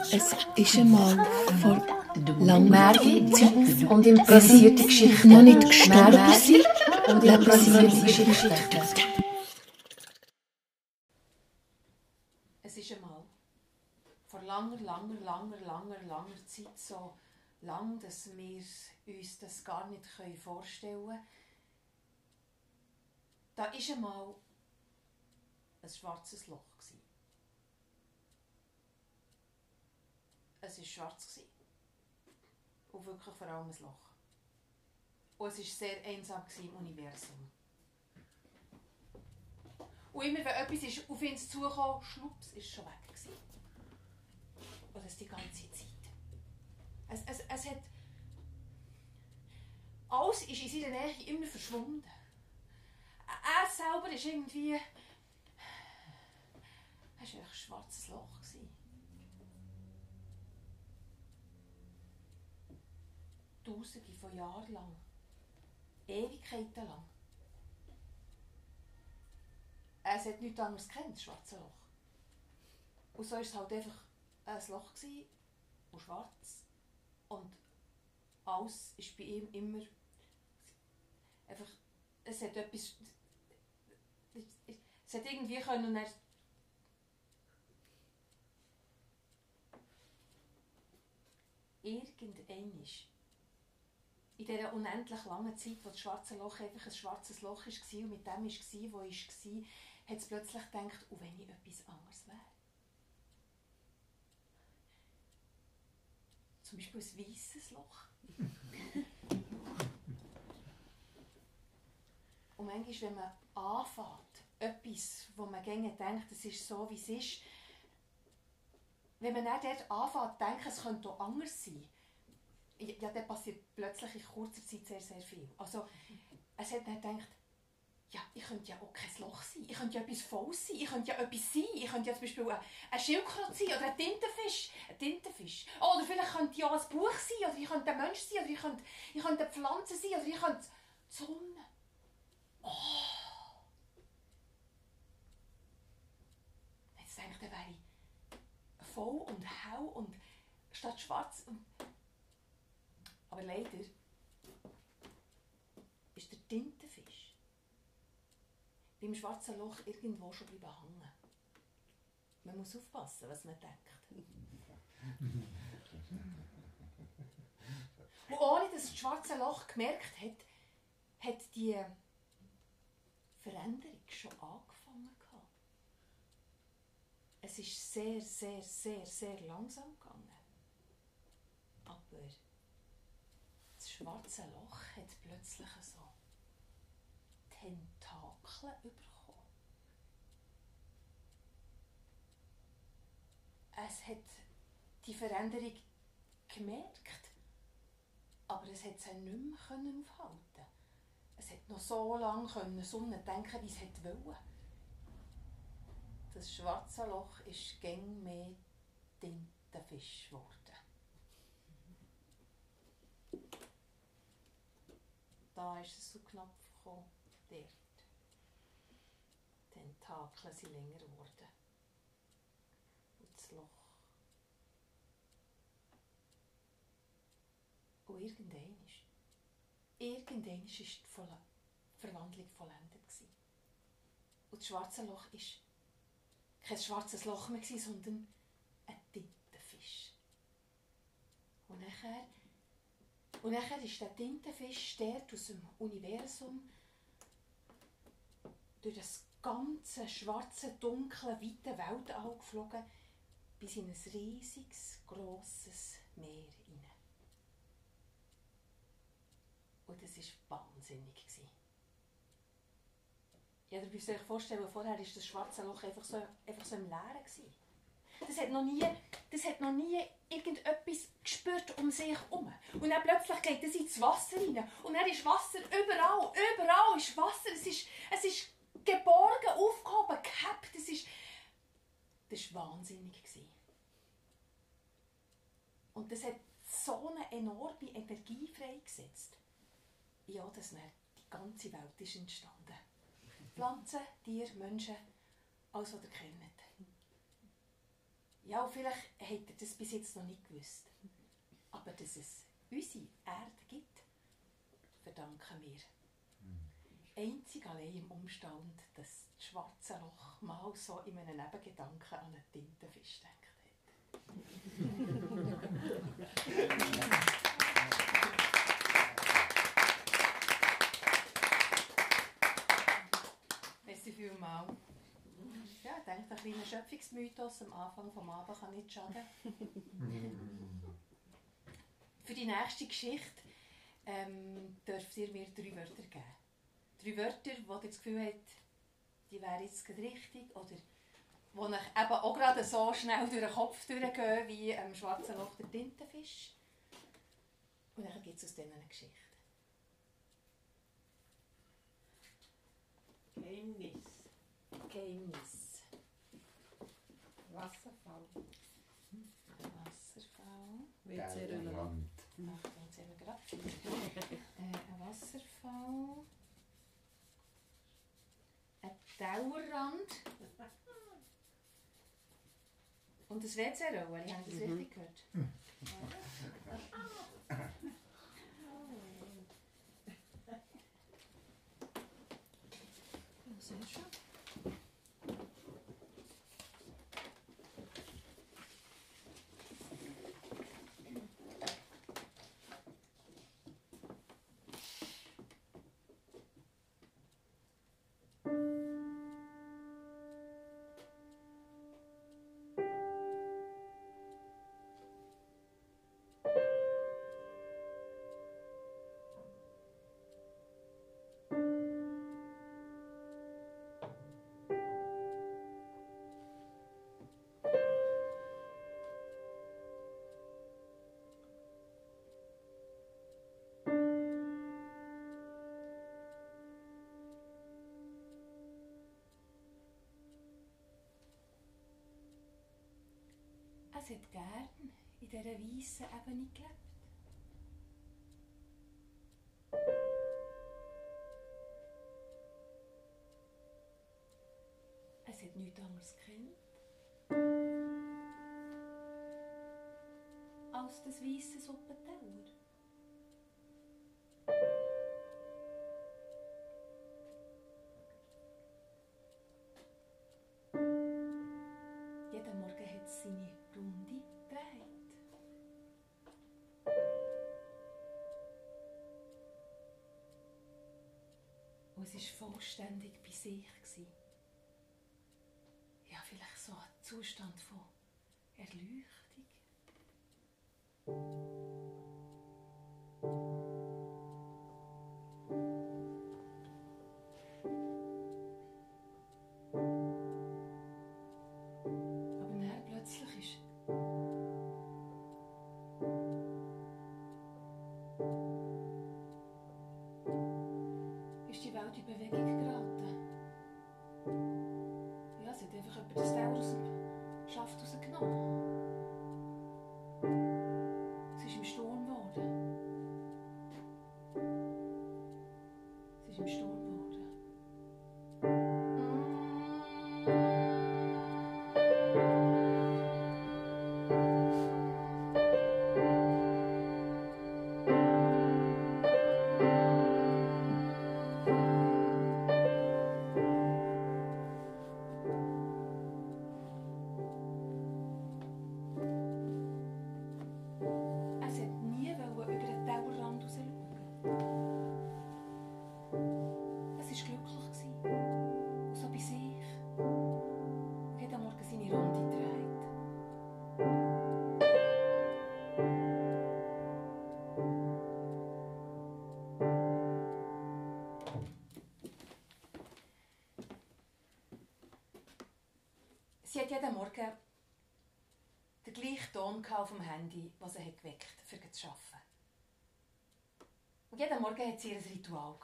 Es ist einmal vor langer Zeit und improvisierte Geschichten. Noch nicht gestorben sind und improvisierte Geschichten. Es ist einmal vor langer, langer, langer, langer, langer Zeit so lang, dass wir uns das gar nicht vorstellen können. Da ist einmal ein schwarzes Loch. Es war schwarz. Und wirklich vor allem ein Loch. Und es war sehr einsam im Universum. Und immer wenn etwas ist auf ihn zukam, schlups, ist schon weg. Gewesen. Und das die ganze Zeit. Es, es, es hat... Alles ist in seiner Nähe immer verschwunden. Er selber ist irgendwie... Es war ein schwarzes Loch. Gewesen. Tausende von Jahren lang. Ewigkeiten lang. Es hat nichts anderes kennt, das schwarze Loch. Und so war es halt einfach ein Loch gewesen, und schwarz. Und alles ist bei ihm immer einfach, es hat etwas, es hat irgendwie können er irgendein ist in dieser unendlich langen Zeit, wo das schwarze Loch einfach ein schwarzes Loch war und mit dem war, wo war, hat es plötzlich gedacht, oh, wenn ich etwas anderes wäre. Zum Beispiel ein weißes Loch. und manchmal, wenn man anfängt, etwas, wo man gerne denkt, es ist so, wie es ist, wenn man dann dort anfängt, denken, es könnte auch anders sein, ja, dann passiert plötzlich in kurzer Zeit sehr, sehr viel. Also, es hat dann gedacht, ja, ich könnte ja auch kein Loch sein, ich könnte ja etwas voll sein, ich könnte ja etwas sein, ich könnte ja zum Beispiel ein Schildkröte sein oder ein Tintenfisch, ein Tintenfisch. Oder vielleicht könnte ich auch ein Buch sein, oder ich könnte ein Mensch sein, oder ich könnte, ich könnte eine Pflanze sein, oder ich könnte die Sonne. Oh. Jetzt denke ich, dann wäre ich voll und hell und statt schwarz und aber leider ist der Tintenfisch beim schwarzen Loch irgendwo schon bleiben hängen. Man muss aufpassen, was man denkt. Und ohne dass das schwarze Loch gemerkt hat, hat die Veränderung schon angefangen. Es ist sehr, sehr, sehr, sehr langsam gegangen. Aber schwarze Loch hat plötzlich so Tentakel bekommen. Es hat die Veränderung gemerkt, aber es hat sie nicht mehr aufhalten Es hat noch so lange Sonne denken, wie es wollte. Das schwarze Loch ist gäng mehr Tintenfisch geworden. Da ist es so knapp gekommen, dort. Die Tentakel sind länger geworden. Und das Loch. Und irgendwann ist, irgendwann ist die Verwandlung vollendet gewesen. Und das schwarze Loch war kein schwarzes Loch mehr, sondern ein Tintenfisch. Und nachher und nachher ist der Tintenfisch dort aus dem Universum durch das ganze schwarze, dunkle, weite Weltall geflogen, bis in ein riesiges, grosses Meer hinein. Und das war wahnsinnig. Ja, ihr müsst euch vorstellen, vorher war das schwarze Loch einfach so, einfach so im Leeren. Gewesen. Das hat noch nie, das hat noch nie irgendetwas gespürt um sich herum. Und dann plötzlich geht es ins Wasser rein. Und dann ist Wasser überall, überall ist Wasser. Es ist, es ist geborgen, aufgehoben, gehabt. Das ist, das war wahnsinnig. Und das hat so eine enorme Energie freigesetzt. Ja, dass dann die ganze Welt ist entstanden. Pflanzen, Tiere, Menschen, alles, was ihr kennt. Ja, vielleicht habt ihr das bis jetzt noch nicht gewusst. Aber dass es unsere Erde gibt, verdanken wir. Einzig allein im Umstand, dass das schwarze Loch mal so in einem Nebengedanken an einen Tintenfisch denkt hat. Merci vielmals. Ja, ich denke, ein kleiner Schöpfungsmythos am Anfang des Abends kann nicht schaden. Für die nächste Geschichte ähm, dürft ihr mir drei Wörter geben. Drei Wörter, wo ihr das Gefühl habt, die wären jetzt richtig oder die euch eben auch gerade so schnell durch den Kopf durchgehen wie im schwarzen Loch der Tintenfisch. Und dann gibt es aus denen eine Geschichte. Geheimnis. Geheimnis. Wasserfall. Wasserfall. WC-Röller. Achtung, jetzt haben wir gerade äh, ein Wasserfall. Ein Dauerrand. Und ein WC-Roll. Haben Sie das richtig gehört? dieser weißen Ebene gelebt. Es hat nichts anderes gekannt als das weiße Suppenteller. Sich. gewesen. Ja, vielleicht so ein Zustand von Erleuchtung. Auf dem Handy, was hat geweckt für zu arbeiten. Und jeden Morgen hat sie ihr Ritual.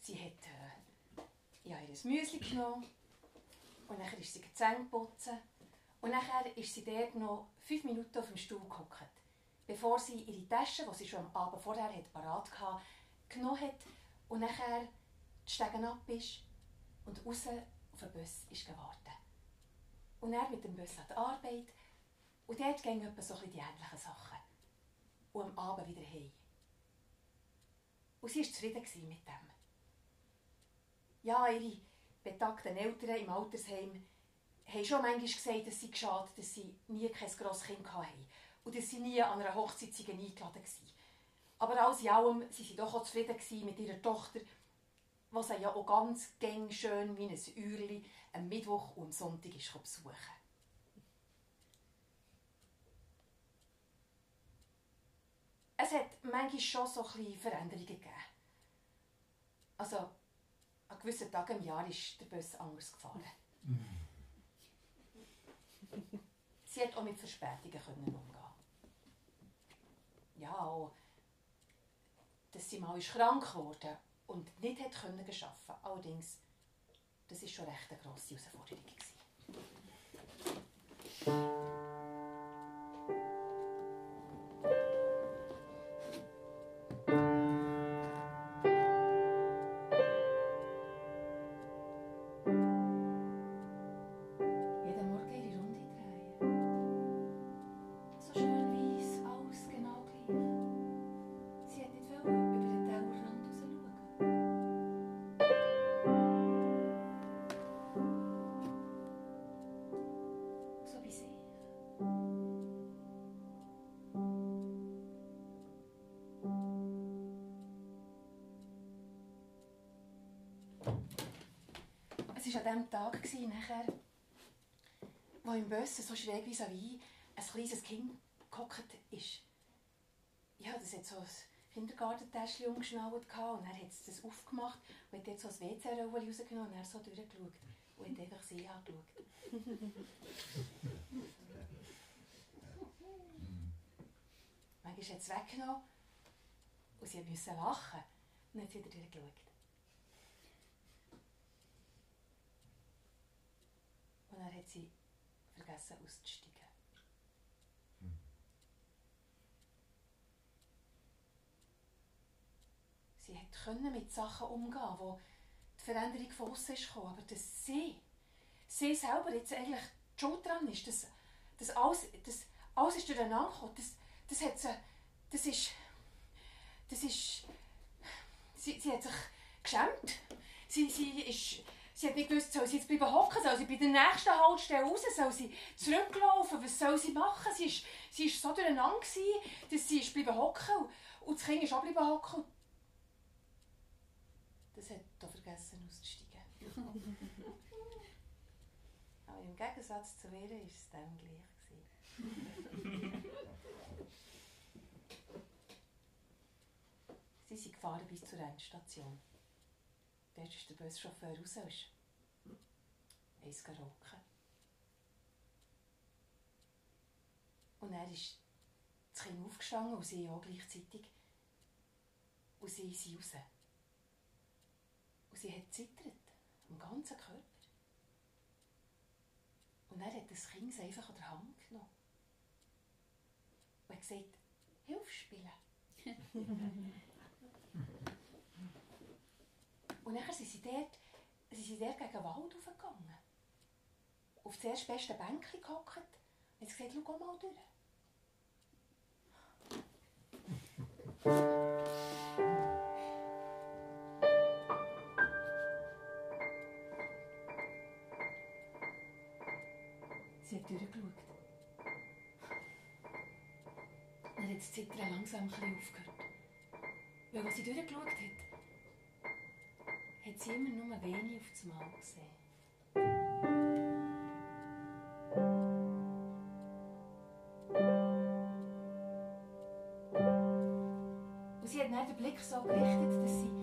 Sie hat äh, ja, ihr Müsli genommen und dann ist sie die Zähne und dann ist sie dort noch fünf Minuten auf dem Stuhl gehockt, bevor sie ihre Tasche, die sie schon am Abend vorher hat, parat hatte, genommen hat und nachher die Stegen ab ist und raus auf den Bus ist gewartet. Und er mit dem Bus an die Arbeit. Und dort gingen etwa so die ähnlichen Sachen. Und am Abend wieder heim. Und sie war zufrieden mit dem. Ja, ihre betagten Eltern im Altersheim haben schon manchmal gesagt, dass sie geschadet, dass sie nie kein grosses Kind hatten und dass sie nie an einer Hochzeit eingeladen waren. Aber alles in allem waren sie doch auch zufrieden mit ihrer Tochter, was sie ja auch ganz gäng schön wie ein Uhrli am Mittwoch und am Sonntag ist besuchen. Es hat manchmal schon so ein bisschen Veränderungen gegeben. Also, an gewissen Tagen im Jahr ist der Bus anders gefahren. Sie hat auch mit Verspätungen umgehen Ja, auch, dass sie mal ist krank wurde und nicht hat können arbeiten. Allerdings, das war schon recht eine grosse Herausforderung. War an dem Tag, nachher, wo im Bössen so schräg wie wie ein kleines Kind gehockt ist. Ja, das hat so ein Kindergartentäschchen umgeschnallt und er hat das aufgemacht und hat dort so ein WC-Rolle rausgenommen und er so durchgeschaut und hat einfach sie angeschaut. Manchmal hat es weggenommen und sie musste lachen und hat sie wieder durchgeschaut. Und dann hat sie vergessen auszusteigen. Hm. Sie konnte mit Sachen umgehen, wo die Veränderung von außen kam, aber dass sie, sie selber jetzt eigentlich schuld dran ist, dass, dass alles, dass alles ist durcheinander gekommen, das, das hat sie, das ist, das ist, sie, sie hat sich geschämt. Sie, sie ist Sie hat nicht gewusst, soll sie jetzt bleiben hocken, soll sie bei der nächsten Haltestelle raus, soll sie zurücklaufen, was soll sie machen? Sie war sie ist so durcheinander, dass sie ist bleiben hocken und das Kind ist auch bleiben hocken. Das hat hier vergessen auszusteigen. Aber im Gegensatz zu ihr war es dann gleich. sie sind gefahren bis zur Endstation. Dort ist der Buschauffeur raus. Eins rocken. Und er ist das Kind aufgestanden und sie auch gleichzeitig. Und sie ist raus. Und sie hat zittert, am ganzen Körper. Und er hat das Kind einfach an der Hand genommen. Und hat gesagt, Hilf spielen. Und dann sind sie dort, sie sind dort gegen den Wald aufgegangen. Auf das erste beste Bänkchen gehockt. Und sie gesagt, schau mal durch. Sie hat durchgeschaut. Hat das Zittern langsam ein aufgehört. Weil, als sie durchgeschaut hat, hat sie immer nur wenig auf das Mal gesehen. Und sie hat dann den Blick so gerichtet, dass sie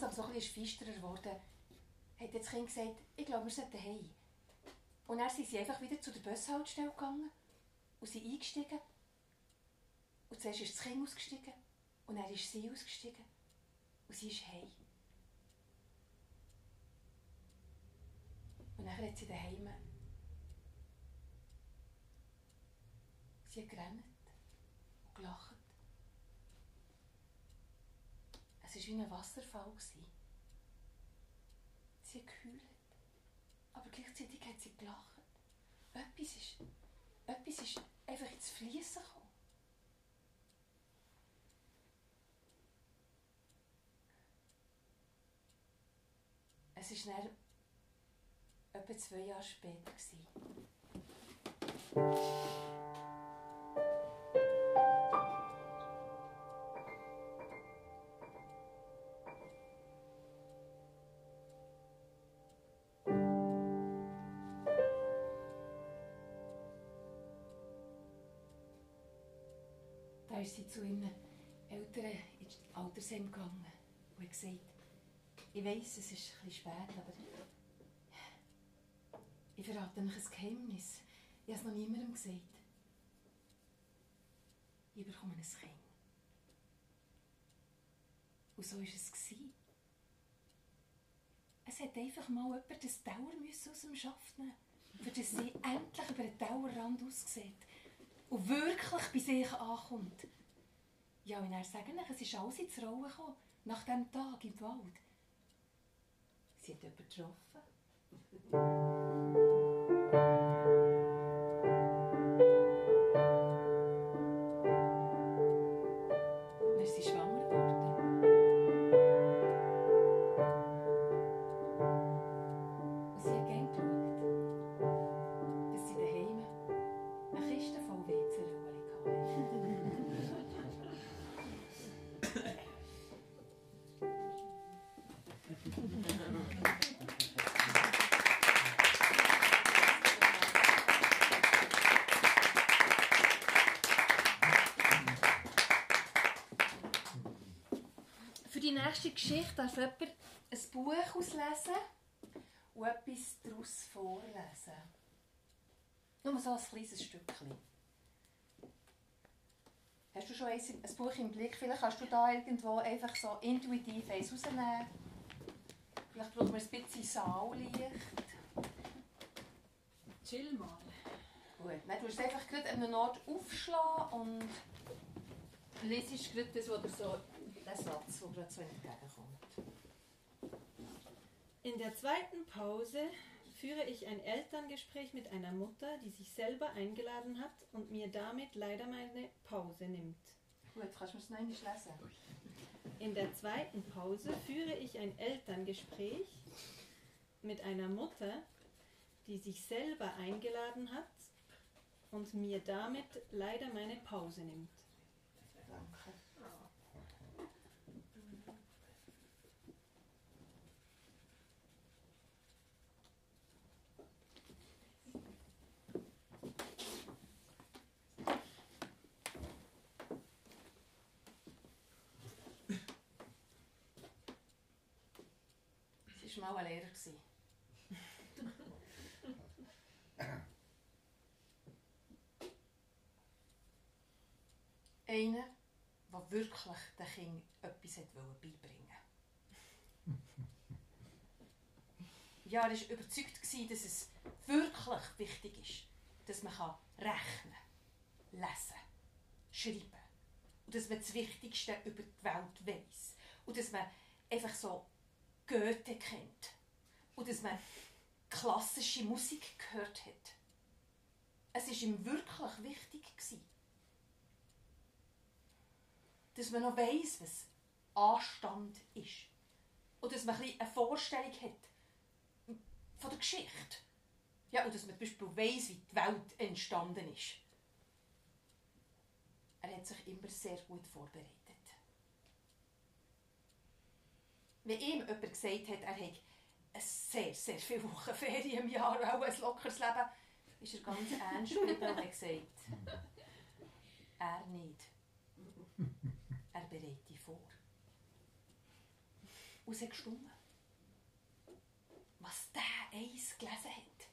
langsam so ein bisschen feisterer wurde, hat das Kind gesagt, ich glaube, wir sollten heim. Und dann sind sie einfach wieder zu der Bushaltestelle gegangen und sind eingestiegen. Und zuerst ist das Kind ausgestiegen und dann ist sie ausgestiegen. Und sie ist heim. Und dann hat sie daheim. Sie hat gerannt und gelacht. Es war wie ein Wasserfall. gewesen. Sie hat geheult. Aber gleichzeitig hat sie gelacht. Etwas ist, etwas ist einfach ins Fließen gekommen. Es war dann etwa zwei Jahre später. gewesen. Da ist sie zu ihren Eltern ins Altersheim gegangen und hat gesagt, ich weiss, es ist bisschen spät, aber ich verrate euch ein Geheimnis. Ich habe es noch niemandem gesagt. Ich bekomme ein Kind. Und so war es. Es hat einfach mal jemand das Dauer aus dem Schaft nehmen für dass sie endlich über den Dauerrand aussieht und wirklich bei sich ankommt. Ja, und er sagen euch, es ist alles ins Rollen gekommen, nach diesem Tag im Wald. Sie hat jemanden getroffen. Jemand ein Buch auslesen und etwas daraus vorlesen. Nur so ein kleines Stückchen. Hast du schon eins, ein Buch im Blick? Vielleicht kannst du da irgendwo einfach so intuitiv eins rausnehmen. Vielleicht brauchen wir ein bisschen Saallicht. Chill mal. Gut, tust du es einfach gerade an einem Ort aufschlagen und lesest gerade das, was so, den Satz, der gerade so entgegenkommt. In der zweiten Pause führe ich ein Elterngespräch mit einer Mutter, die sich selber eingeladen hat und mir damit leider meine Pause nimmt. In der zweiten Pause führe ich ein Elterngespräch mit einer Mutter, die sich selber eingeladen hat und mir damit leider meine Pause nimmt. Danke. Sie war mal ein Lehrer. Einer, der wirklich den Kindern etwas wollte beibringen Ja, er war überzeugt, dass es wirklich wichtig ist, dass man rechnen lesen, schreiben. Und dass man das Wichtigste über die Welt weiß und dass man einfach so Goethe kennt und dass man klassische Musik gehört hat. Es war ihm wirklich wichtig. Gewesen, dass man noch weiss, was Anstand ist. Und dass man ein eine Vorstellung hat von der Geschichte. Ja, und dass man zum Beispiel weiss, wie die Welt entstanden ist. Er hat sich immer sehr gut vorbereitet. Wenn ihm jemand gesagt hat, er hätte sehr, sehr viele Wochen Ferien im Jahr, auch ein lockeres Leben, ist er ganz ernst geblieben und hat gesagt, er nicht. Er bereitet dich vor. Und es hat. Was der eins gelesen hat.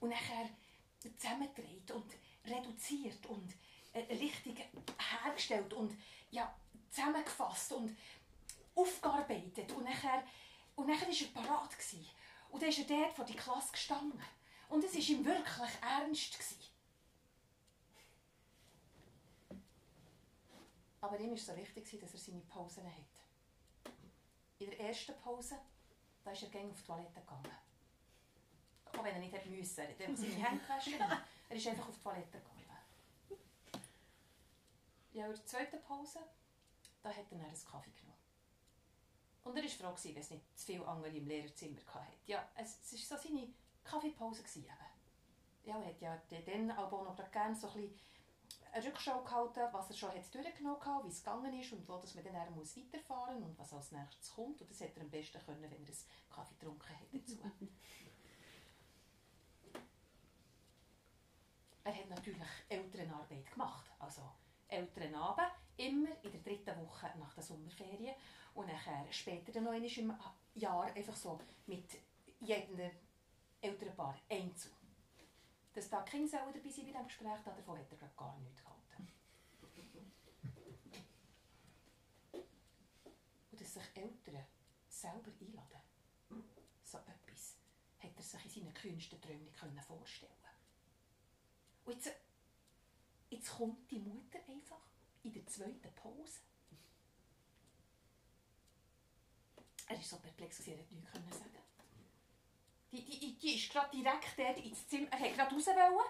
Und nachher zusammengedreht und reduziert und richtig hergestellt und ja, zusammengefasst und aufgearbeitet. Und nachher, und nachher war er parat. Gewesen. Und dann ist er dort vor die Klasse gestanden. Und es war ihm wirklich ernst. Gewesen. Aber ihm war so wichtig, dass er seine Pausen hat. In der ersten Pause da ist er gerne auf die Toilette gegangen. Auch wenn er nicht hätte müssen. Er hat seine Hände gewaschen. Er ist einfach auf die Toilette gegangen. Ja, in der zweiten Pause da hat er dann einen Kaffee genommen. Und er war froh, dass es nicht zu viele andere im Lehrerzimmer hatte. Ja, es war so seine Kaffeepause. Eben. Ja, er hat ja dann auch noch gerne so ein bisschen eine Rückschau gehalten, was er schon hat durchgenommen hat, wie es gegangen ist und wo dass man dann muss weiterfahren muss und was als nächstes kommt. Und das hätte er am besten können, wenn er einen Kaffee getrunken hätte dazu. er hat natürlich Elternarbeit gemacht. Also Elternabend, immer in der dritten Woche nach der Sommerferien und nachher später dann noch im Jahr einfach so mit jedem Elternpaar einzeln. Dass da Kinder dabei sein bei diesem Gespräch, davon hat er gar nichts gehalten. Und dass sich Eltern selber einladen, so etwas, hat er sich in seinen kühnsten Träumen vorstellen Und jetzt, jetzt kommt die Mutter einfach in der zweiten Pause. Er war so perplex, dass er nichts sagen konnte. Die, die, die ist gerade direkt dort ins Zimmer. Er wollte gerade raus. Wollen.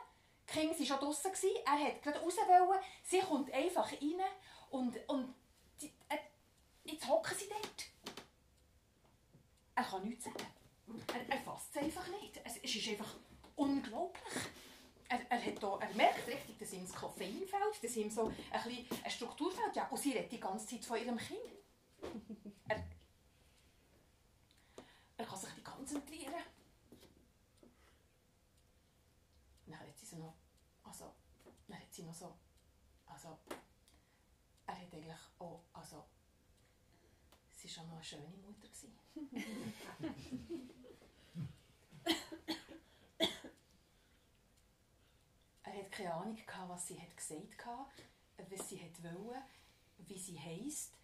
Kinder waren schon draußen. Er wollte gerade raus. Wollen. Sie kommt einfach rein. Und, und die, äh, jetzt hocken sie dort. Er kann nichts sagen. Er, er fasst es einfach nicht. Es, es ist einfach unglaublich. Er, er, hat da, er merkt richtig, dass ihm das Koffein fällt, dass ihm so ein bisschen eine Struktur fällt. Ja, und sie redet die ganze Zeit von ihrem Kind. Er, kann sich nicht konzentrieren. dann hat sie so noch, also, dann hat sie noch so, also, er hat eigentlich auch, also, sie war schon noch eine schöne Mutter. er hatte keine Ahnung, was sie gesagt hat, was sie wollte, wie sie heisst,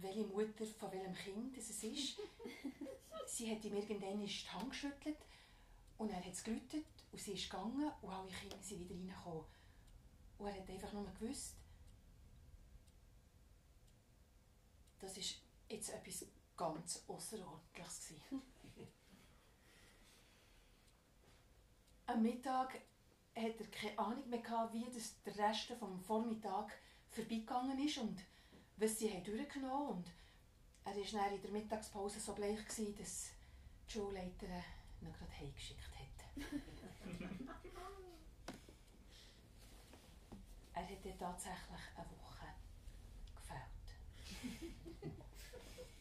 welche Mutter von welchem Kind es ist. sie hat ihm irgendwann die Hand geschüttelt und er hat es geläutet und sie ist gegangen und alle Kinder sind wieder reingekommen. Und er hat einfach nur gewusst, das ist jetzt etwas ganz Außerordentliches. Am Mittag hat er keine Ahnung mehr gehabt, wie das der Rest vom Vormittag vorbeigegangen ist und was sie durchgenommen haben. Und er war in der Mittagspause so bleich, gewesen, dass die Schulleiterin ihn gerade heimgeschickt hat. er hat dir tatsächlich eine Woche gefällt.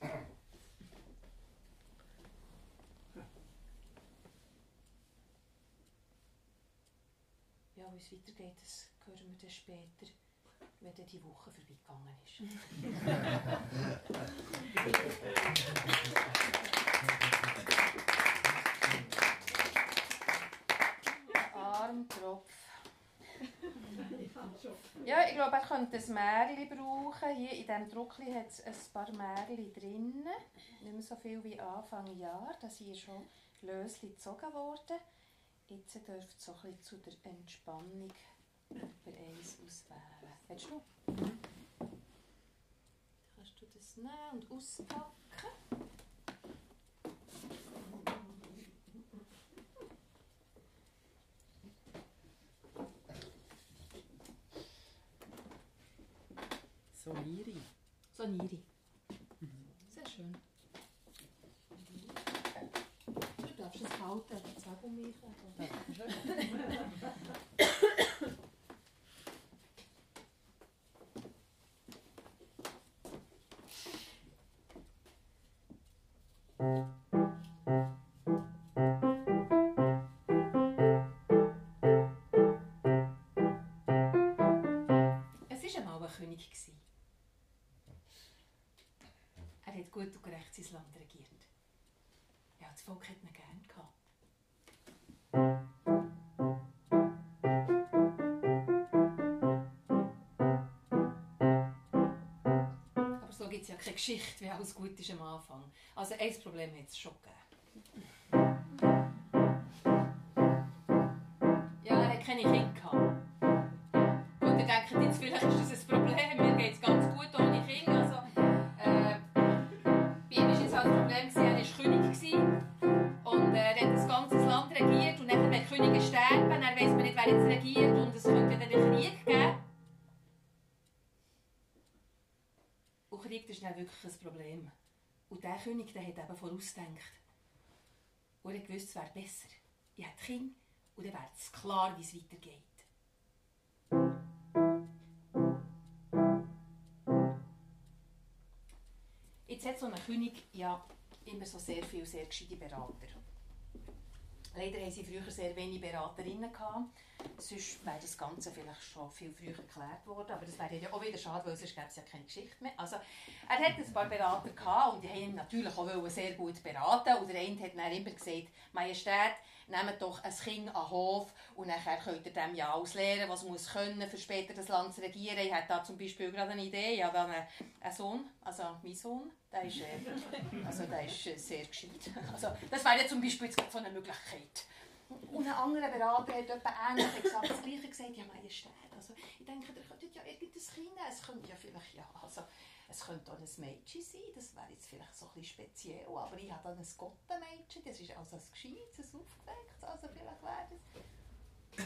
ja, wie es weitergeht, das hören wir dann später, wenn dann die Woche vorbeigegangen ist. Armtropf. Ja, ich glaube, er könnte ein Märchen brauchen. Hier in diesem Druckli hat es ein paar Märchen drin. Nicht mehr so viel wie Anfang Jahr. Das hier schon Lösli gezogen worden. Jetzt dürft ihr so ein zu der Entspannung über eins auswählen. Willst du? Mhm. Kannst du das nehmen und auspacken? Soniri. Soniri. Mhm. Sehr schön. Du darfst es halten, das Zaubermilch. Volk hat ihn gern gehabt. Aber so gibt es ja keine Geschichte, wie alles gut ist am Anfang. Also ein Problem hat es schon gegeben. Ja, er hat keine Kinder König der hat eben vorausgedacht. Und er wusste, es wäre besser. Ich hätte Kinder und dann wäre es klar, wie es weitergeht. Jetzt hat so ein König ja immer so sehr viele sehr gescheite Berater. Leider haben sie früher sehr wenig Beraterinnen gehabt. Sonst wäre das Ganze vielleicht schon viel früher geklärt worden. Aber das wäre ja auch wieder schade, weil sonst gäbe es ja keine Geschichte mehr. Also, er hat ein paar Berater gehabt und die haben ihn natürlich auch sehr gut beraten. Und der eine hat dann immer gesagt, Majestät, nehmt doch ein Kind an den Hof und dann könnt ihr dem ja alles lernen, was muss können, für später das Land zu regieren. Ich habe da zum Beispiel gerade eine Idee. Ich habe einen, Sohn, also mein Sohn, der ist, äh, also der ist äh, sehr gescheit. Also, das wäre ja zum Beispiel jetzt so eine Möglichkeit. Und ein anderer Berater hat etwa ähnlich gesagt, das Gleiche gesagt, ja Majestät, also ich denke, ihr könntet ja irgendein Kind, es könnte ja vielleicht, ja, also es könnte auch ein Mädchen sein, das wäre jetzt vielleicht so ein bisschen speziell, aber ich habe dann ein Gottenmädchen, das ist also ein gescheites, ein aufgewecktes, also vielleicht wäre das...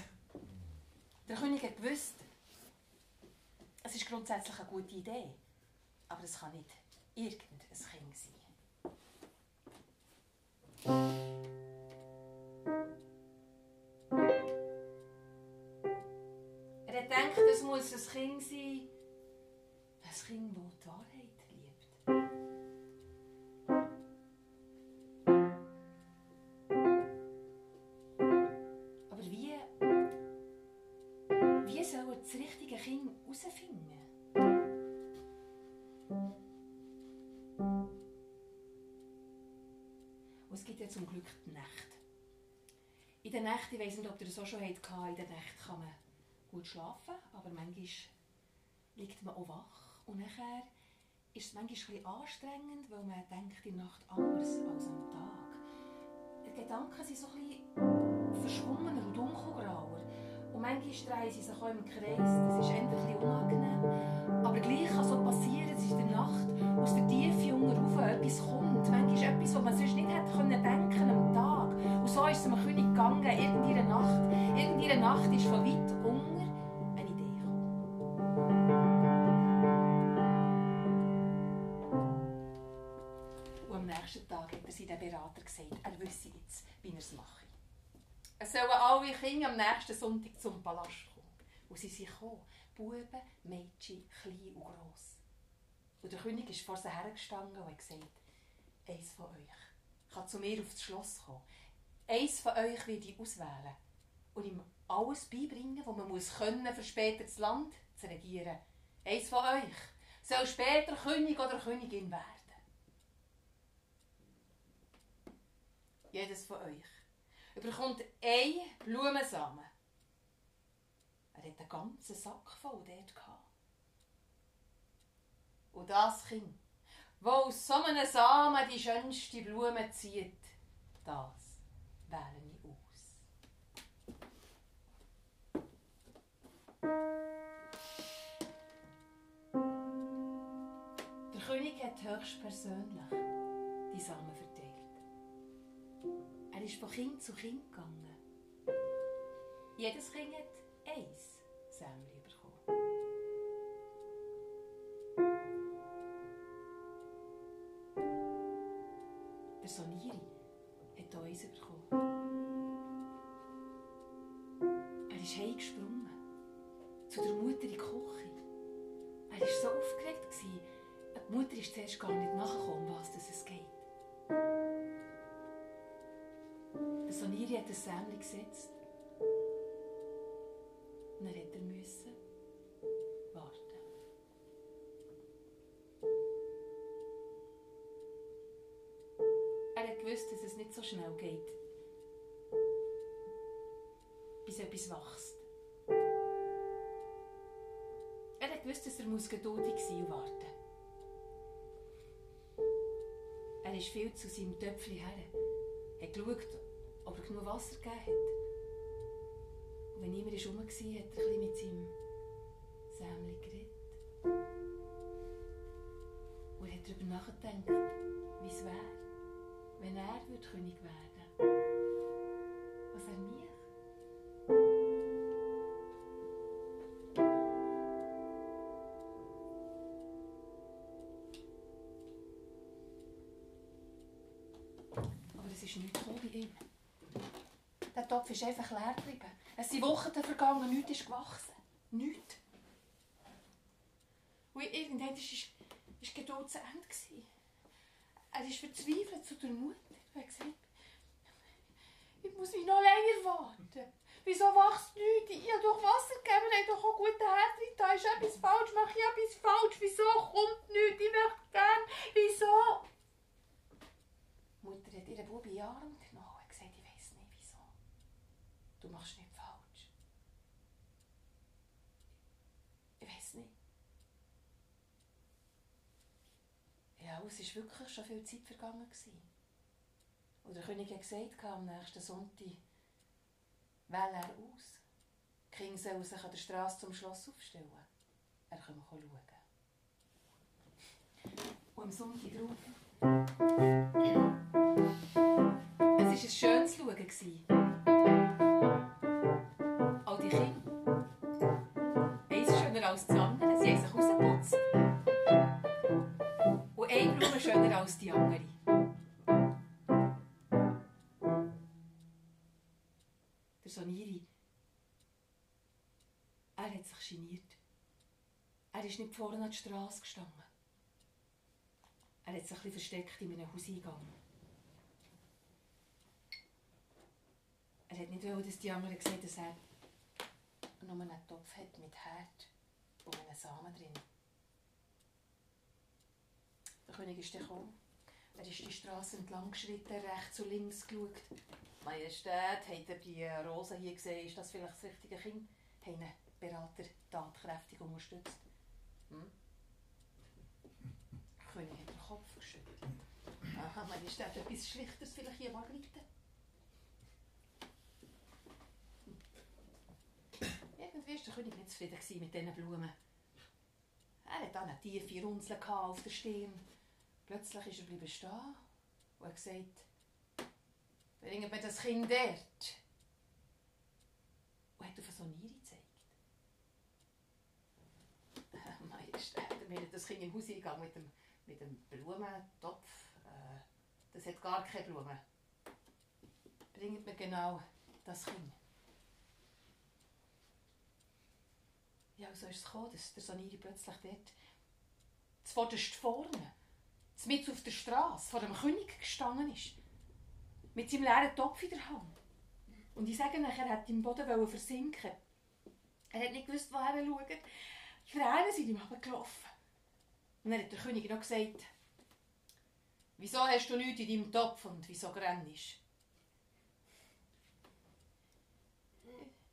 Der König hat gewusst, es ist grundsätzlich eine gute Idee, aber es kann nicht irgendein Kind sein. Gedacht, es muss ein Kind sein, ein Kind, das die Wahrheit liebt. Aber wie, wie soll das richtige Kind herausfinden? Es gibt ja zum Glück die Nacht. In der Nacht, ich weiß nicht, ob ihr das auch schon hattet, in der Nacht kann man gut schlafen, aber manchmal liegt man auch wach. Und nachher ist es manchmal ein anstrengend, weil man denkt der Nacht anders als am Tag. Die Gedanken sind so ein bisschen verschwommener und dunkelgrauer. Und manchmal drehen sie sich auch im Kreis. Das ist endlich unangenehm. Aber gleich kann so passieren, dass in der Nacht aus der Tiefe rauf etwas kommt. Manchmal etwas, was man sonst nicht hätte können denken am Tag. Und so ist es dem König gegangen, irgendeine Nacht. Irgendeine Nacht ist von weit unten sollen alle Kinder am nächsten Sonntag zum Palast kommen. Und sie sind gekommen. Buben, Mädchen, klein und gross. Und der König ist vor sie hergestanden und hat gesagt, eins von euch kann zu mir aufs Schloss kommen. Eins von euch werde ich auswählen und ihm alles beibringen, was man muss können, für später das Land zu regieren. Eins von euch soll später König oder Königin werden. Jedes von euch überkommt ein Blumensamen. Er hat einen ganzen Sack voll dort gehabt. Und das Kind, wo aus so einem Samen die schönste Blume zieht, das wähle ich aus. Der König hat höchstpersönlich die Samen verteilt. Er ist von Kind zu Kind gegangen. Jedes Kind hat eins Sämli bekommen. Der Soniri hat eins bekommen. Er ist heimgesprungen. Zu der Mutter in die Küche. Er war so aufgeregt. Die Mutter ist zuerst gar nicht nachgekommen, was es geht. Soniri hat ein Sämli gesetzt. Und er hätte müssen warten. Er hat gewusst, dass es nicht so schnell geht, bis etwas wächst. Er hat gewusst, dass er geduldig sein und warten. Er ist viel zu seinem Töpfchen her, hat geschaut, ob er genug Wasser gegeben hat. Und wenn niemand herum war, hat er ein mit seinem Sämli geredet. Und er hat darüber nachgedacht, wie es wäre, wenn er König werden würde. Was er mich. Aber es ist nicht gekommen bei ihm. Der Topf ist einfach leer geblieben. Es sind Wochen vergangen, nichts ist gewachsen. Nichts. Und irgendwann war die Geduld zu Ende. gewesen. Er ist verzweifelt zu der Mutter und hat gesagt, ich muss mich noch länger warten. Wieso wächst nichts? Ich habe doch Wasser gegeben, ich habe doch auch gute Herd da ist etwas falsch, mache ich etwas falsch. Wieso kommt nichts? Ich möchte gern. Wieso? Die Mutter hat ihren Buben in den Arm genommen und gesagt, ich weiß nicht wieso. Du machst nicht falsch. Ich weiß nicht. Ja, es ist wirklich schon viel Zeit vergangen. Gewesen. Und der König hat gesagt, am nächsten Sonntag wähle er aus. Die Kinder sollen sich an der Straße zum Schloss aufstellen. Er kann schauen. Und am Sonntag drauf es war ein schönes Schauen. Eine Blume schöner als die andere. Der Soniri, er hat sich geniert. Er ist nicht vorne an die Straße gestanden. Er hat sich ein versteckt in einem Hauseingang. Er hat nicht wollen, dass die anderen sehen, dass er nur einen Topf hat mit Herd und einem Samen drin. Der König ist gekommen. Er ist die Straße entlang geschritten, rechts und links geschaut. Majestät, habt ihr die Rosen hier gesehen? Ist das vielleicht das richtige Kind? Haben einen Berater tatkräftig unterstützt? Hm? König hat den Kopf geschüttelt. Aha, Majestät, etwas Schlichteres vielleicht hier, Margarite? Irgendwie war der König nicht zufrieden mit diesen Blumen. Er hatte eine tiefe Runzel auf der Stirn. Plötzlich ist er bleiben stehen und hat gesagt, bringt mir das Kind dort. Und hat auf so Niere gezeigt. Äh, Majestät, wir haben das Kind im Haus eingegangen mit dem, mit dem Blumentopf. Äh, das hat gar keine Blumen. Bringt mir genau das Kind. Ja, so ist es gekommen, dass der Saniri plötzlich dort zuvorderst vorne, mitten auf der Straße, vor dem König gestanden ist. Mit seinem leeren Topf in der Hand. Und ich sage nachher, er wollte im Boden versinken. Er hat nicht gewusst, woher er schaut. Die Tränen sind ihm runtergelaufen. Und dann hat der König noch gesagt, wieso hast du nichts in deinem Topf und wieso grennst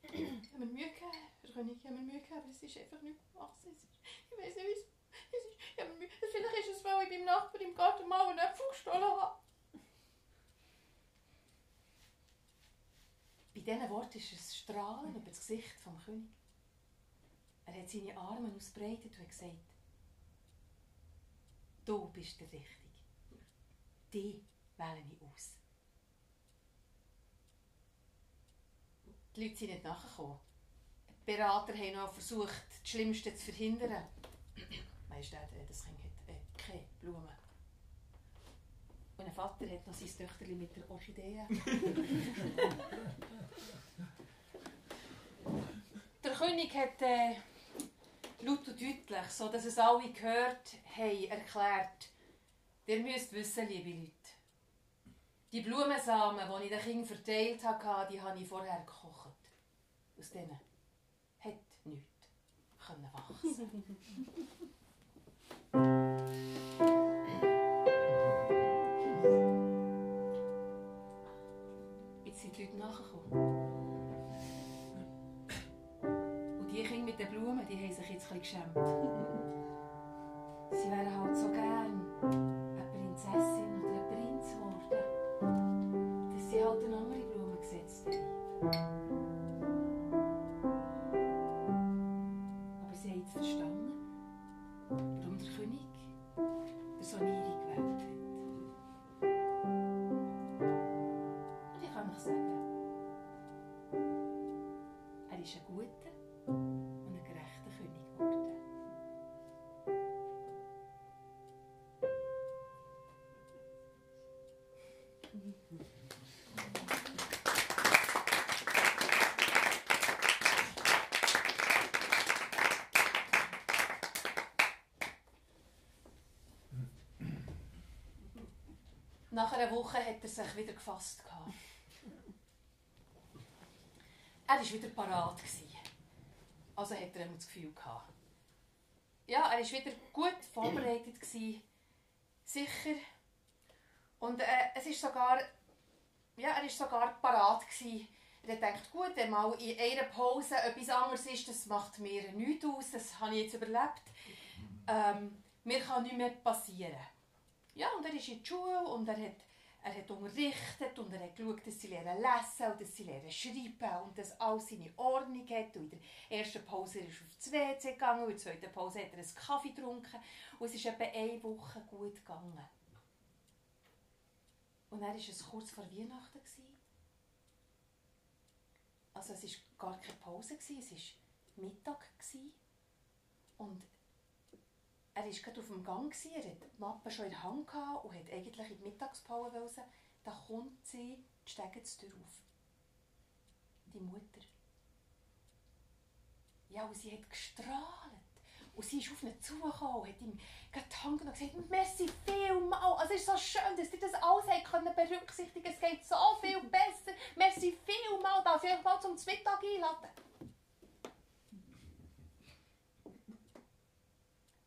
Ich habe mir Mühe gegeben, Herr König, ich habe mir Mühe gegeben, aber es ist einfach nicht gewachsen. Ich weiß nicht, wie es, es Mühe, vielleicht ist es, weil ich beim Nachbarn im Garten mal einen Äpfel gestohlen habe. Bei diesen Worten ist ein Strahlen über das Gesicht des Königs. Er hat seine Arme ausbreitet und gesagt, du bist der Richtige. Die wähle ich aus. Die Leute sind nicht nachgekommen. Die Berater haben noch versucht, das Schlimmste zu verhindern. Majestät, das Kind hat äh, keine Blumen. Mein Vater hat noch sein Töchterli mit der Orchidee. der König hat äh, laut und deutlich, so dass es alle gehört haben, erklärt, ihr müsst wissen, liebe Leute, die Blumensamen, die ich den Kindern verteilt habe, die habe ich vorher gekocht. Aus denen hat nichts wachsen Jetzt sind die Leute nachgekommen. Und die Kinder mit den Blumen, die haben sich jetzt ein bisschen geschämt. Sie wären halt so gern eine Prinzessin oder ein Prinz geworden, dass sie halt eine andere Blume gesetzt haben. Er sich wieder gefasst. gehabt. Er war wieder parat. Also hat er das Gefühl gehabt. Ja, er war wieder gut vorbereitet. gewesen, Sicher. Und äh, es ist sogar, ja, er ist sogar parat. gewesen. Er gedacht, gut, wenn mal in einer Pause etwas anderes ist, das macht mir nichts aus, das habe ich jetzt überlebt. Ähm, mir kann nichts mehr passieren. Ja, und er ist in die Schule und er hat, er hat unterrichtet und er hat geschaut, dass sie lernen lesen und dass sie lernen schreiben und dass alles seine Ordnung hat. Und in der ersten Pause ist er aufs WC gegangen und in der zweiten Pause hat er einen Kaffee getrunken und es ist etwa eine Woche gut gegangen. Und dann war es kurz vor Weihnachten. Also es war gar keine Pause, es war Mittag. Und er war gerade auf dem Gang, er hatte die Mappe schon in der Hand und hat eigentlich in die Mittagspause wollen. Da kommt sie die Stegenztür auf. Die Mutter. Ja, und sie hat gestrahlt. Und sie ist auf ihn zugekommen und hat ihm gerade die Hand genommen und gesagt, merci vielmal. Also es ist so schön, dass ihr das alles können berücksichtigen Es geht so viel besser. Merci vielmal. Darf ich euch mal zum Mittag einladen?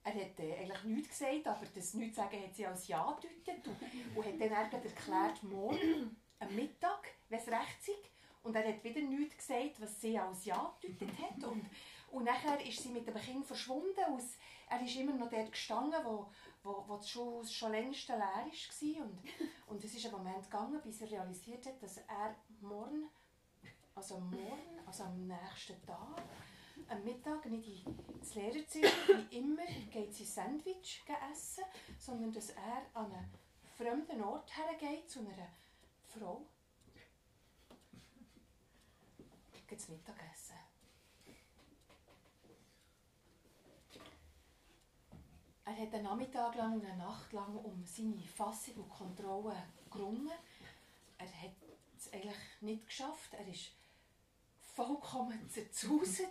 Er hat äh, eigentlich nichts gesagt, aber das Nichts sagen hat sie als Ja gedeutet und, und hat dann irgendwie erklärt, morgen am Mittag, wenn es recht ist. Und er hat wieder nichts gesagt, was sie als Ja gedeutet hat. Und, und nachher ist sie mit dem Kind verschwunden. Aus, er ist immer noch dort gestanden, wo, wo, wo das Schulhaus schon längst leer war. Und, und es ist ein Moment gegangen, bis er realisiert hat, dass er morgen, also morgen, also am nächsten Tag, am Mittag nicht ins Lehrerzimmer, wie immer, geht sie Sandwich essen, sondern dass er an einen fremden Ort hergeht, zu einer Frau. Geht Mittagessen. Er hat einen Nachmittag lang und eine Nacht lang um seine Fassung und Kontrolle gerungen. Er hat es eigentlich nicht geschafft. Er ist vollkommen zerzaust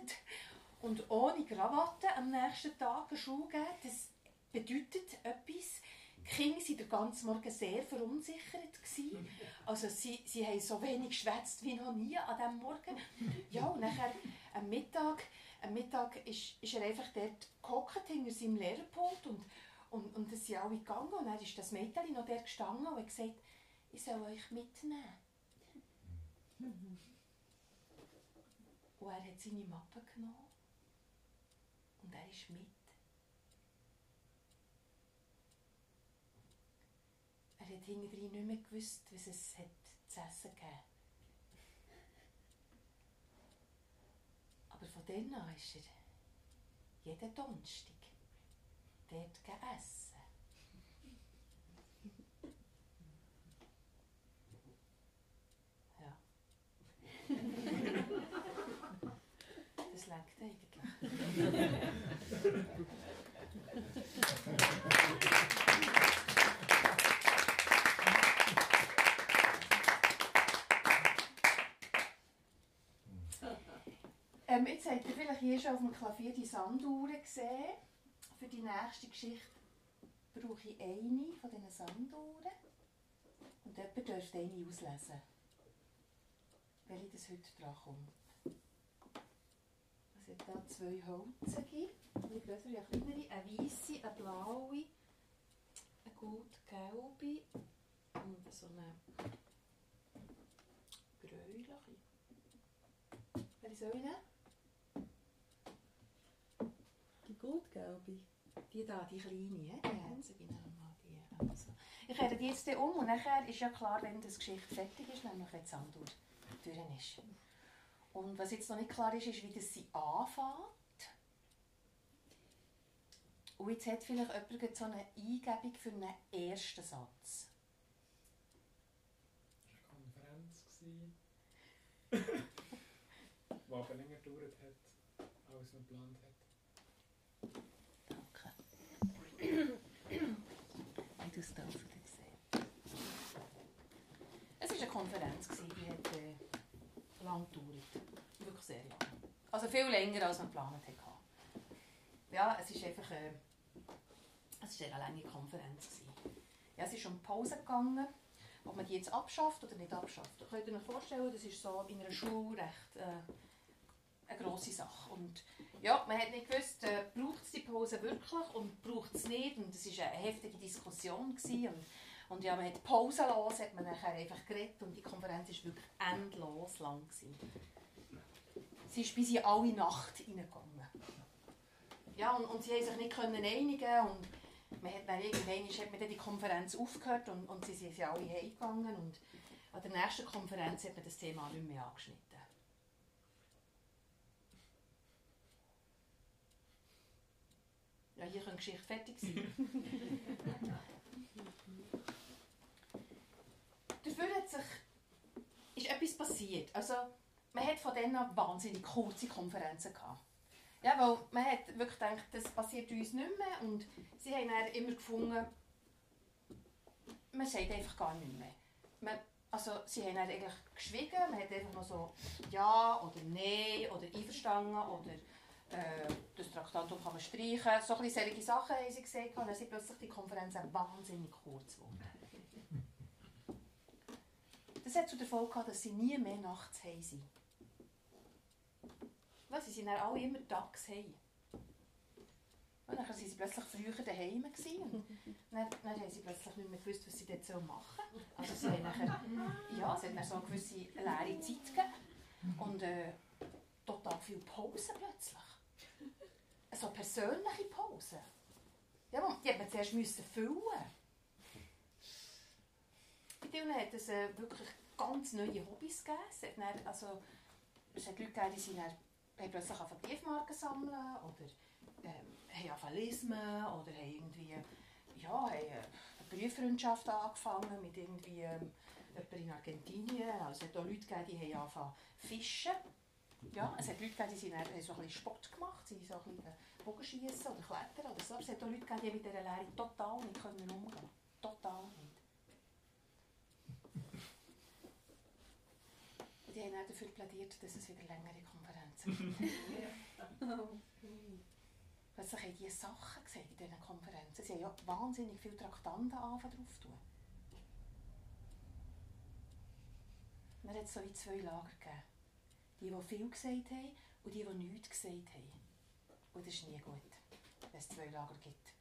und ohne Krawatte am nächsten Tag eine Schule geben. Das bedeutet etwas. Die Kinder waren den ganzen Morgen sehr verunsichert. Gewesen. Also sie, sie haben so wenig geschwätzt wie noch nie an diesem Morgen. Ja, und nachher am Mittag, am Mittag ist, ist er einfach dort gehockt hinter seinem Lehrerpult und, und, und es sind alle gegangen. Und dann ist das Mädchen noch dort gestanden und hat gesagt, ich soll euch mitnehmen. Und er hat seine Mappe genommen ist mit. Er hat hinterher nicht mehr gewusst, was es hat zu essen gegeben Aber von dann an ist er jeden Donnerstag dort gegessen. Ja. Das lenkt eigentlich. ähm, jetzt habt ihr vielleicht hier schon auf dem Klavier die Sanduhren gesehen. Für die nächste Geschichte brauche ich eine von diesen Sanduhren. Und jemand dürfte eine auslesen, welche das heute dran kommt. Es hat hier zwei holzige, eine größere, eine kleinere, eine weisse, eine blaue, eine gut gelbe und so eine gräuliche. Welche soll ich nehmen? Die Gutgelbe. Die da, die kleine, die einzige nochmal. Die. Also. Ich kehre die jetzt um und nachher ist ja klar, wenn das Geschichte fertig ist, nämlich wenn Sanduhr durch ist. Und was jetzt noch nicht klar ist, ist, wie das sie anfängt. Und jetzt hat vielleicht jemand so eine Eingebung für einen ersten Satz. Das war eine Konferenz, die aber länger gedauert hat, als man geplant hat. Danke. Ich tue es da für dich sehen. Es war eine Konferenz, gewesen, die hat äh, lang gedauert. Sehr lang. Also viel länger, als man geplant hatte. Ja, es ist einfach äh, es ist eine lange Konferenz. Gewesen. Ja, es ist um Pause gegangen, ob man die jetzt abschafft oder nicht abschafft. Könnt ihr euch vorstellen, das ist so in einer Schule recht äh, eine grosse Sache. Und ja, man hat nicht gewusst, äh, braucht es die Pause wirklich und braucht es nicht. Und es war eine heftige Diskussion. Gewesen. Und, und ja, man hat Pause los, hat man nachher einfach geredet und die Konferenz war wirklich endlos lang. Gewesen. Sie ist bis in alle Nacht reingegangen. Ja, und, und sie haben sich nicht können einigen und man hat dann irgendwann hat man dann die Konferenz aufgehört und, und sie sind alle heimgegangen und an der nächsten Konferenz hat man das Thema nicht mehr angeschnitten. Ja, hier kann die Geschichte fertig sein. Dafür hat sich, ist etwas passiert. Also, man hat von denen wahnsinnig kurze Konferenzen gehabt. Ja, weil man hat wirklich gedacht, das passiert uns nicht mehr. Und sie haben dann immer gefunden, man sagt einfach gar nicht mehr. Man, also, sie haben dann eigentlich geschwiegen, man hat einfach noch so Ja oder Nein oder Einverstanden oder äh, das Traktatum kann man streichen. So ein solche Sachen haben sie gesagt und dann sind plötzlich die Konferenzen wahnsinnig kurz geworden. Das hat zu der Folge gehabt, dass sie nie mehr nachts heim sind. Weil sie sind dann alle immer tags heim. Und dann waren sie plötzlich früher daheim. Und dann, dann haben sie plötzlich nicht mehr gewusst, was sie dort machen sollen. Also sie haben nachher, ja, es hat dann so eine gewisse leere Zeit gegeben. Und äh, total viel Pause plötzlich. So persönliche Pause. Ja, die hat man zuerst müssen füllen. Bei denen hat es äh, wirklich ganz neue Hobbys gegeben. Es hat, dann, also, es hat Leute gegeben, die sind haben plötzlich angefangen Briefmarken sammeln oder ähm, haben lesen oder haben irgendwie ja, haben eine Brieffreundschaft angefangen mit irgendwie ähm, in Argentinien. Also es hat auch Leute gegeben, die haben angefangen fischen. Ja, es hat Leute gegeben, die sind haben so ein bisschen Sport gemacht, sie so ein bisschen Bogenschiessen oder Klettern oder so. Es hat auch Leute gegeben, die mit dieser Lehre total nicht können umgehen können. Total nicht. Die haben auch dafür plädiert, dass es wieder längere gibt. Plötzlich haben die Sachen gesehen in diesen Konferenzen. Sie haben ja wahnsinnig viele Traktanten anfangen drauf tun. Man hat so wie zwei Lager gegeben. Die, die viel gesagt haben und die, die nichts gesagt haben. Und das ist nie gut, wenn es zwei Lager gibt.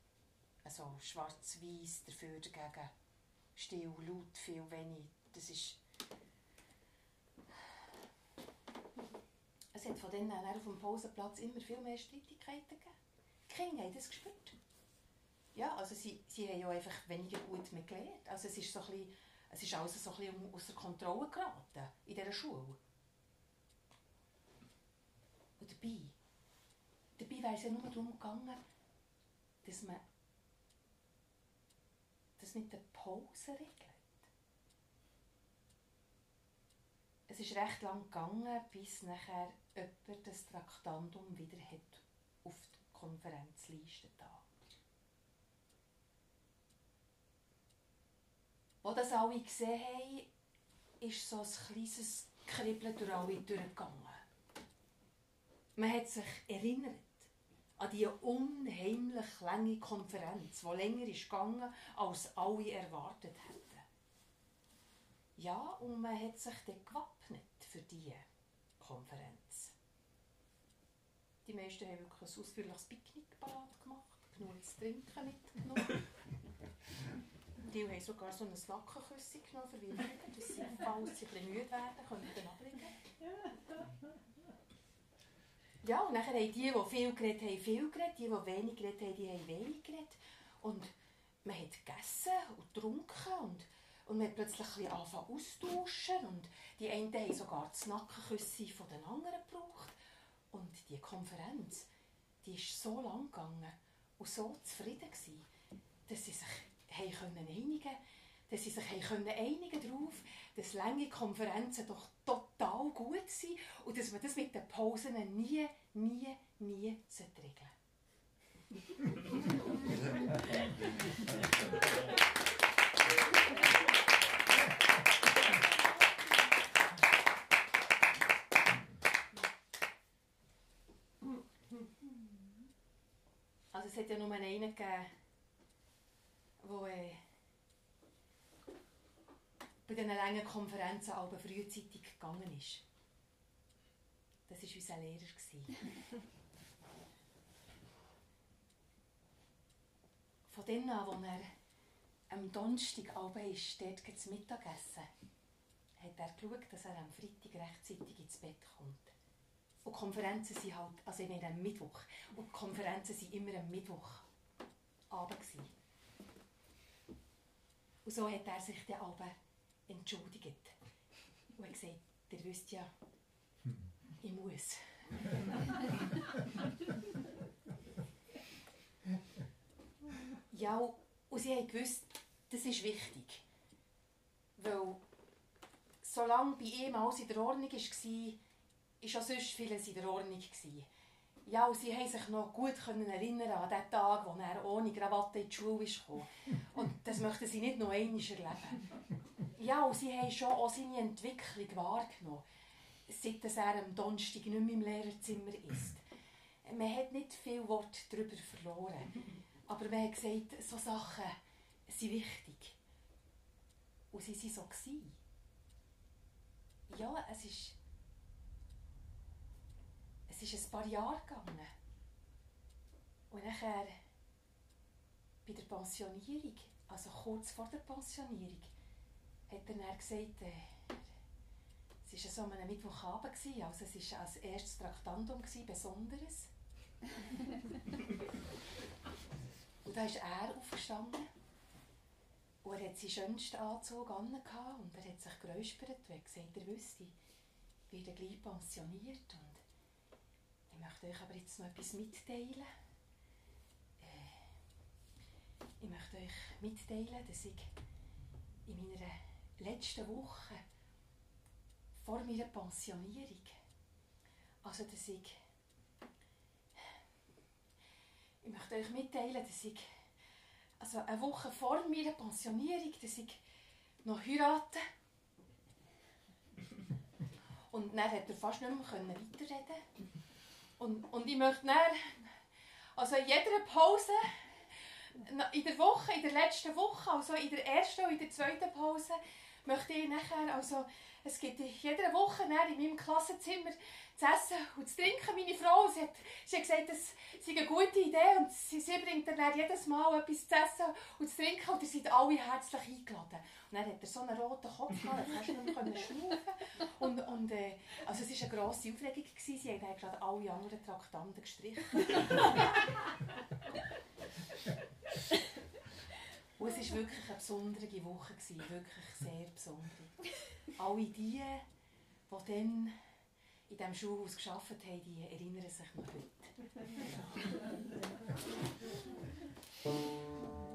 Also schwarz-weiß, dafür dagegen, still, laut, viel, wenig. Das ist... hat von denen auf dem Pausenplatz immer viel mehr Streitigkeiten gegeben. Die Kinder haben das gespürt. Ja, also sie, sie haben ja einfach weniger gut mehr gelernt. Also es ist, so ein es ist alles so ein bisschen außer Kontrolle geraten in dieser Schule. Und dabei, dabei wäre es ja nur darum gegangen, dass man das mit der Pause regelt. Es ist recht lang gegangen, bis nachher jemand das Traktandum wieder hat auf die Konferenzliste da. Wo das alle gesehen haben, ist so ein kleines Kribbeln durch alle durchgegangen. man hat sich erinnert an die unheimlich lange Konferenz, die länger ist gegangen, als alle erwartet hätten. Ja, und man hat sich dann gewappnet für diese Konferenz. Die meisten haben wirklich ein ausführliches Picknick gemacht, genug zu trinken mitgenommen. Die haben sogar so ein Lackenküsschen genommen für Wilfried, dass sie, falls sie ein bisschen müde werden, können ablegen. Ja, und dann haben die, die viel geredet haben, viel geredet, die, die wenig geredet haben, die haben wenig geredet. Und man hat gegessen und getrunken und, und man plötzlich ein bisschen auszutauschen und die einen haben sogar das Nackenküsse von den anderen gebraucht. Und die Konferenz, die ist so lang gegangen und so zufrieden gewesen, dass sie sich haben können einigen dass sie sich können einigen darauf, dass lange Konferenzen doch total gut sind und dass man das mit den Pausen nie, nie, nie regeln Also hat ja nur einen gegeben, wo äh, bei diesen langen Konferenzen aber frühzeitig gegangen ist. Das war unser Lehrer. Von dann an, als er am Donnerstag Abend ist, dort zum Mittagessen, hat er geschaut, dass er am Freitag rechtzeitig ins Bett kommt. Und Konferenzen sind halt, also meine am Mittwoch, und Konferenzen waren immer am Mittwoch Abend. Und so hat er sich dann Abend entschuldigt. Und hat gesagt, ihr wisst ja, ich muss. ja, und sie haben gewusst, das ist wichtig. Weil solange bei ihm alles in der Ordnung war, war auch sonst vieles in der Ordnung. Ja, und sie haben sich noch gut erinnern an den Tag, wo er ohne Krawatte in die Schule kam. Und das möchten sie nicht noch einmal erleben. Ja, und sie haben schon auch seine Entwicklung wahrgenommen, seit er am Donnerstag nicht mehr im Lehrerzimmer ist. Man hat nicht viel Wort darüber verloren, aber man hat gesagt, so Sachen sind wichtig. Und sie waren so. Ja, es ist es ist ein paar Jahre gegangen. Und nachher bei der Pensionierung, also kurz vor der Pensionierung, hat er dann gesagt, äh, es war so an einem Mittwochabend, also es war als erstes Traktandum, Besonderes. und da ist er aufgestanden und er hat seinen schönsten Anzug an und er hat sich geräuspert und gesagt, er wüsste, ich werde gleich pensioniert und ich möchte euch aber jetzt noch etwas mitteilen. Äh, ich möchte euch mitteilen, dass ich in meiner letzten Woche vor meiner Pensionierung, also dass ich, ich möchte euch mitteilen, dass ich, also eine Woche vor meiner Pensionierung, dass ich noch heirate. Und dann hat er fast nicht mehr weiterreden und, und ich möchte dann, also in jeder Pause, in der Woche, in der letzten Woche, also in der ersten und in der zweiten Pause, möchte ich nachher, also es gibt jede Woche in meinem Klassenzimmer zu essen und zu trinken. Meine Frau, sie hat, sie hat gesagt, das sei eine gute Idee und sie, sie bringt dann jedes Mal etwas zu essen und zu trinken und ihr seid alle herzlich eingeladen. Und dann hat er so einen roten Kopf gehabt, dann kannst du nicht schnaufen. Und, und äh, also es war eine grosse Aufregung, gewesen. sie haben gerade alle anderen Traktanten gestrichen. Und es war wirklich eine besondere Woche, wirklich sehr besonders. Alle die, die dann in diesem Schulhaus gearbeitet haben, die erinnern sich noch heute.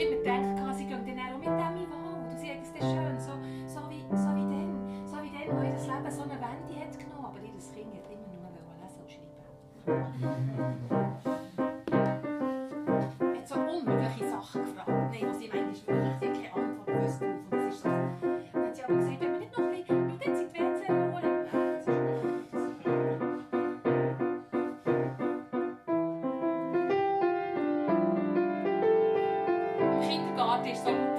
keep. I'll do.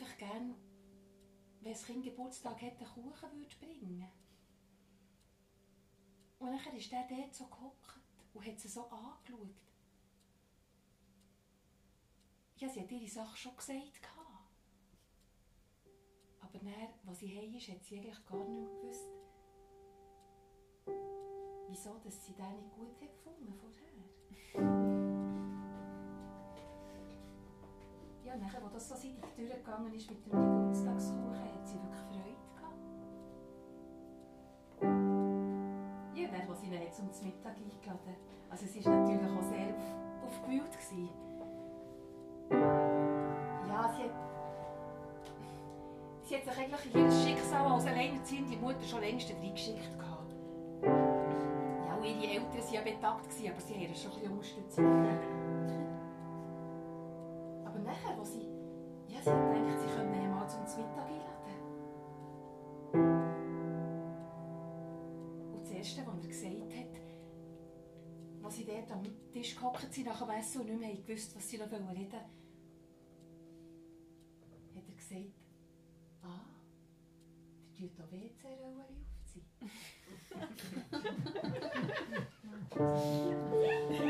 einfach gerne, wenn das Kind Geburtstag hätte, einen Kuchen würde bringen Und dann ist der dort so gehockt und hat sie so angeschaut. Ja, sie hat ihre Sache schon gesagt. Aber dann, als sie heim ist, hat sie eigentlich gar nicht mehr gewusst, wieso dass sie den nicht gut hat gefunden vorher. Ja, nachher, das so seitlich durchgegangen ist mit dem Geburtstagskuchen, hat sie wirklich Freude gehabt. Ja, dann, als sie ihn zum Mittag eingeladen Also es war natürlich auch sehr auf, aufgewühlt. Gewesen. Ja, sie hat sie hat sich eigentlich in ihr Schicksal als alleinerziehende Mutter schon längst reingeschickt. Ja, auch ihre Eltern waren ja betagt, aber sie haben ihr schon ein bisschen unterstützt. Dort am Tisch gehockt sind nach dem Essen und nicht mehr gewusst, was sie noch reden. Wollen, hat er gesagt, ah, der tut auch WC-Rollen Für